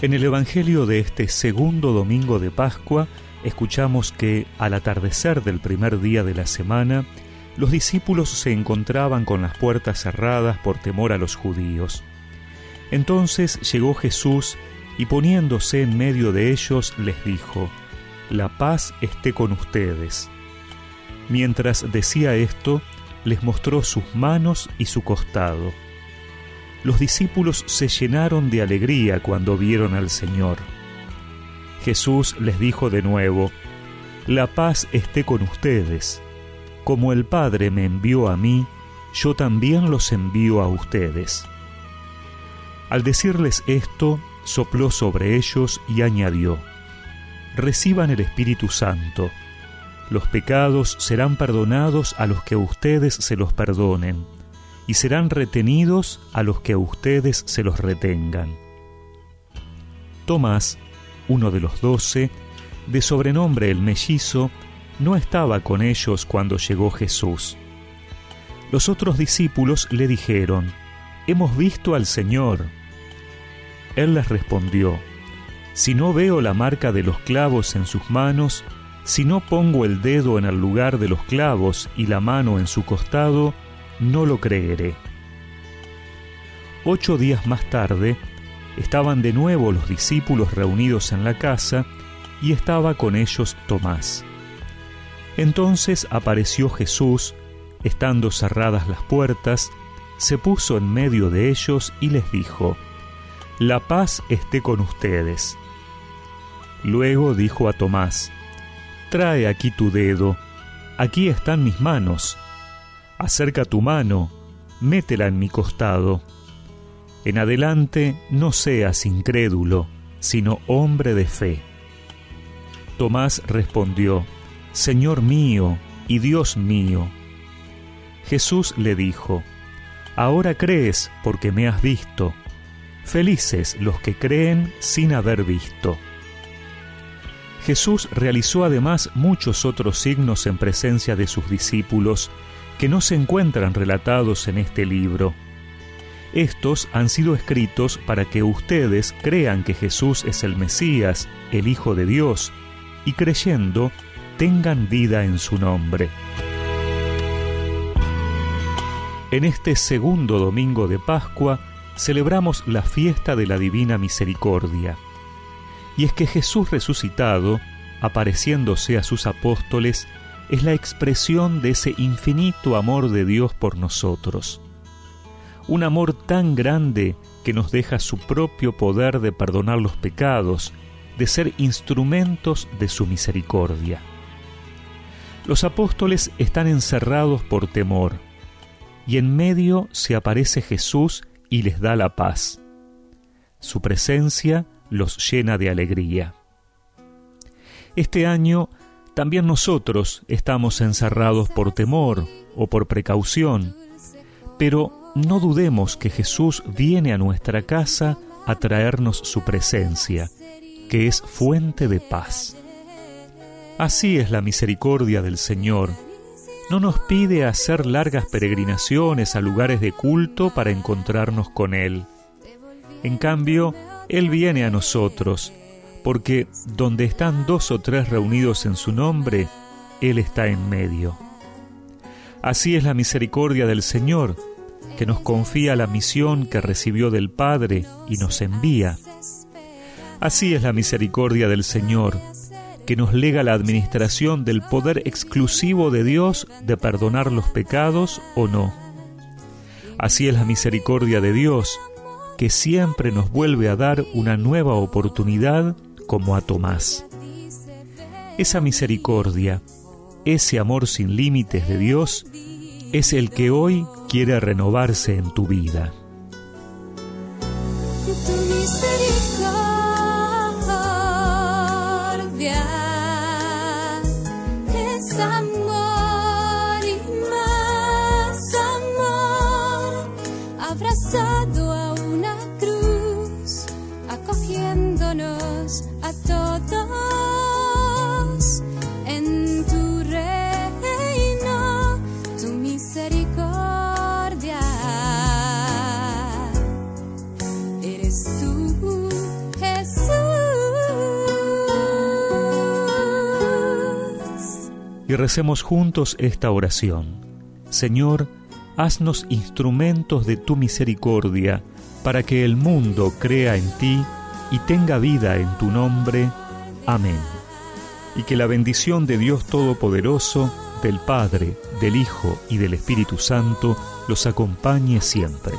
En el Evangelio de este segundo domingo de Pascua, escuchamos que al atardecer del primer día de la semana, los discípulos se encontraban con las puertas cerradas por temor a los judíos. Entonces llegó Jesús y poniéndose en medio de ellos les dijo, La paz esté con ustedes. Mientras decía esto, les mostró sus manos y su costado. Los discípulos se llenaron de alegría cuando vieron al Señor. Jesús les dijo de nuevo, La paz esté con ustedes. Como el Padre me envió a mí, yo también los envío a ustedes. Al decirles esto, sopló sobre ellos y añadió, Reciban el Espíritu Santo. Los pecados serán perdonados a los que ustedes se los perdonen y serán retenidos a los que a ustedes se los retengan. Tomás, uno de los doce, de sobrenombre el mellizo, no estaba con ellos cuando llegó Jesús. Los otros discípulos le dijeron, Hemos visto al Señor. Él les respondió, Si no veo la marca de los clavos en sus manos, si no pongo el dedo en el lugar de los clavos y la mano en su costado, no lo creeré. Ocho días más tarde, estaban de nuevo los discípulos reunidos en la casa y estaba con ellos Tomás. Entonces apareció Jesús, estando cerradas las puertas, se puso en medio de ellos y les dijo, La paz esté con ustedes. Luego dijo a Tomás, Trae aquí tu dedo, aquí están mis manos acerca tu mano, métela en mi costado. En adelante no seas incrédulo, sino hombre de fe. Tomás respondió, Señor mío y Dios mío. Jesús le dijo, Ahora crees porque me has visto. Felices los que creen sin haber visto. Jesús realizó además muchos otros signos en presencia de sus discípulos, que no se encuentran relatados en este libro. Estos han sido escritos para que ustedes crean que Jesús es el Mesías, el Hijo de Dios, y creyendo tengan vida en su nombre. En este segundo domingo de Pascua celebramos la fiesta de la Divina Misericordia. Y es que Jesús resucitado, apareciéndose a sus apóstoles, es la expresión de ese infinito amor de Dios por nosotros. Un amor tan grande que nos deja su propio poder de perdonar los pecados, de ser instrumentos de su misericordia. Los apóstoles están encerrados por temor, y en medio se aparece Jesús y les da la paz. Su presencia los llena de alegría. Este año también nosotros estamos encerrados por temor o por precaución, pero no dudemos que Jesús viene a nuestra casa a traernos su presencia, que es fuente de paz. Así es la misericordia del Señor. No nos pide hacer largas peregrinaciones a lugares de culto para encontrarnos con Él. En cambio, Él viene a nosotros porque donde están dos o tres reunidos en su nombre, Él está en medio. Así es la misericordia del Señor, que nos confía la misión que recibió del Padre y nos envía. Así es la misericordia del Señor, que nos lega la administración del poder exclusivo de Dios de perdonar los pecados o no. Así es la misericordia de Dios, que siempre nos vuelve a dar una nueva oportunidad como a Tomás. Esa misericordia, ese amor sin límites de Dios, es el que hoy quiere renovarse en tu vida. abrazado y recemos juntos esta oración. Señor, haznos instrumentos de tu misericordia, para que el mundo crea en ti y tenga vida en tu nombre. Amén. Y que la bendición de Dios Todopoderoso, del Padre, del Hijo y del Espíritu Santo los acompañe siempre.